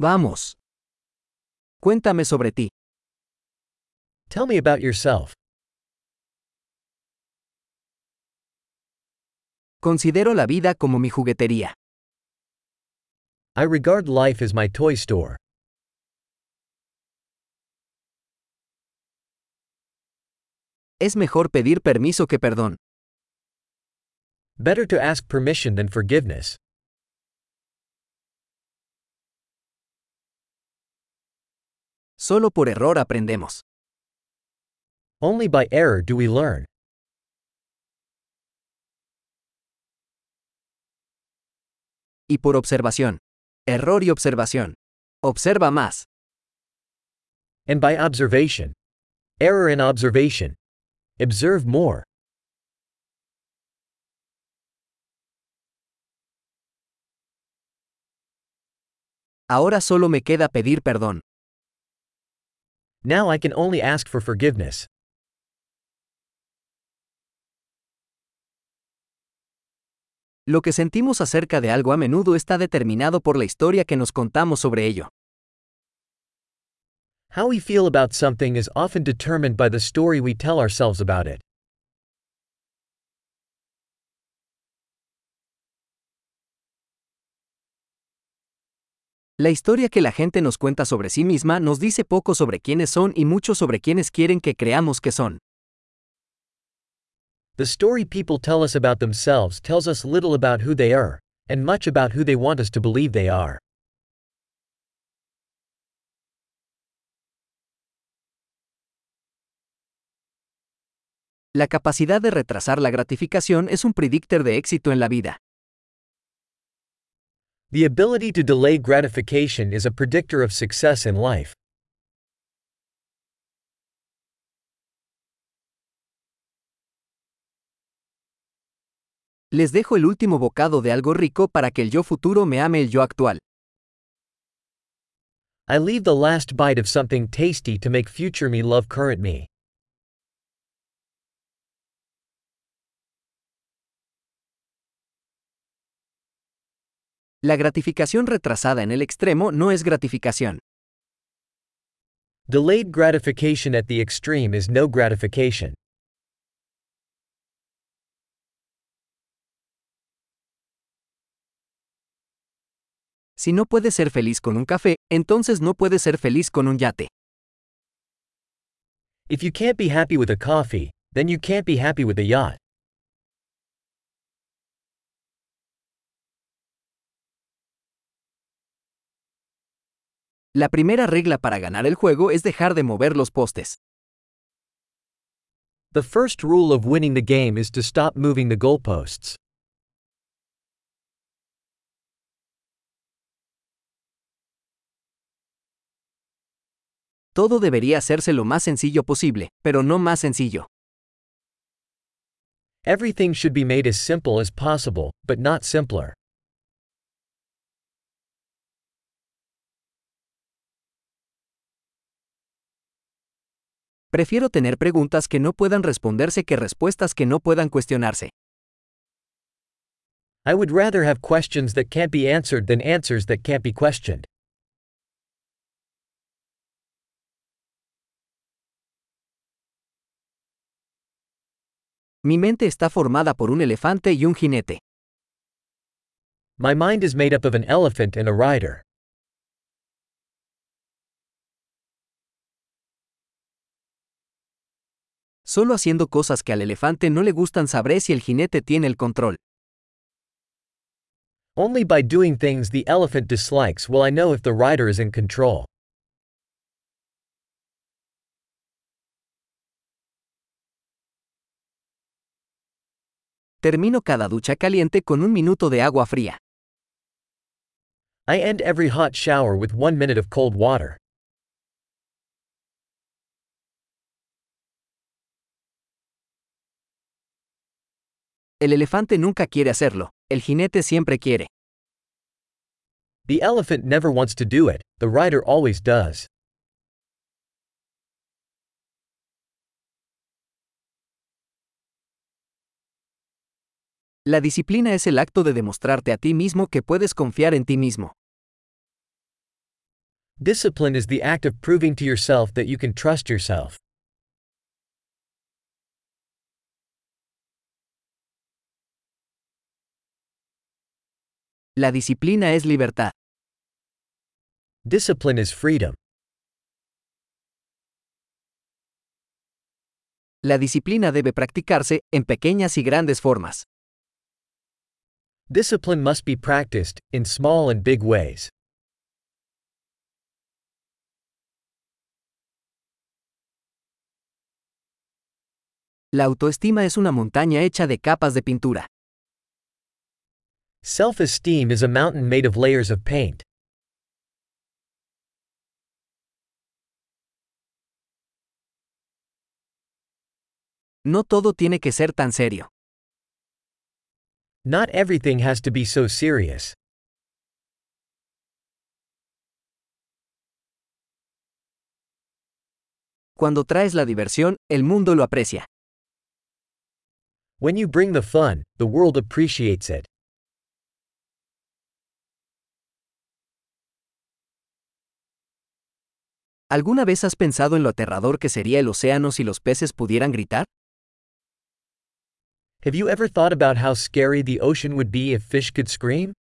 Vamos. Cuéntame sobre ti. Tell me about yourself. Considero la vida como mi juguetería. I regard life as my toy store. Es mejor pedir permiso que perdón. Better to ask permission than forgiveness. Solo por error aprendemos. Only by error do we learn. Y por observación. Error y observación. Observa más. And by observation. Error and observation. Observe more. Ahora solo me queda pedir perdón. Now I can only ask for forgiveness. Lo que sentimos acerca de algo a menudo está determinado por la historia que nos contamos sobre ello. How we feel about something is often determined by the story we tell ourselves about it. La historia que la gente nos cuenta sobre sí misma nos dice poco sobre quiénes son y mucho sobre quiénes quieren que creamos que son. The story people tell us about themselves tells us little about who they are, and much about who they want us to believe they are. La capacidad de retrasar la gratificación es un predictor de éxito en la vida. The ability to delay gratification is a predictor of success in life. Les dejo el último bocado de algo rico para que el yo futuro me ame el yo actual. I leave the last bite of something tasty to make future me love current me. La gratificación retrasada en el extremo no es gratificación. Delayed gratification at the extreme is no gratification. Si no puedes ser feliz con un café, entonces no puedes ser feliz con un yate. If you can't be happy with a coffee, then you can't be happy with a yacht. La primera regla para ganar el juego es dejar de mover los postes. The first rule of winning the game is to stop moving the goalposts. Todo debería hacerse lo más sencillo posible, pero no más sencillo. Everything should be made as simple as possible, but not simpler. Prefiero tener preguntas que no puedan responderse que respuestas que no puedan cuestionarse. I would rather have questions that can't be answered than answers that can't be questioned. Mi mente está formada por un elefante y un jinete. My mind is made up of an elephant and a rider. Solo haciendo cosas que al elefante no le gustan sabré si el jinete tiene el control. Only by doing things the elephant dislikes will I know if the rider is in control. Termino cada ducha caliente con un minuto de agua fría. I end every hot shower with one minute of cold water. El elefante nunca quiere hacerlo, el jinete siempre quiere. The elephant never wants to do it, the rider always does. La disciplina es el acto de demostrarte a ti mismo que puedes confiar en ti mismo. Discipline is the act of proving to yourself that you can trust yourself. La disciplina es libertad. Discipline is freedom. La disciplina debe practicarse en pequeñas y grandes formas. Discipline must be practiced, in small and big ways. La autoestima es una montaña hecha de capas de pintura. Self esteem is a mountain made of layers of paint. No todo tiene que ser tan serio. Not everything has to be so serious. Cuando traes la diversión, el mundo lo aprecia. When you bring the fun, the world appreciates it. ¿Alguna vez has pensado en lo aterrador que sería el océano si los peces pudieran gritar? Have you ever thought about how scary the ocean would be if fish could scream?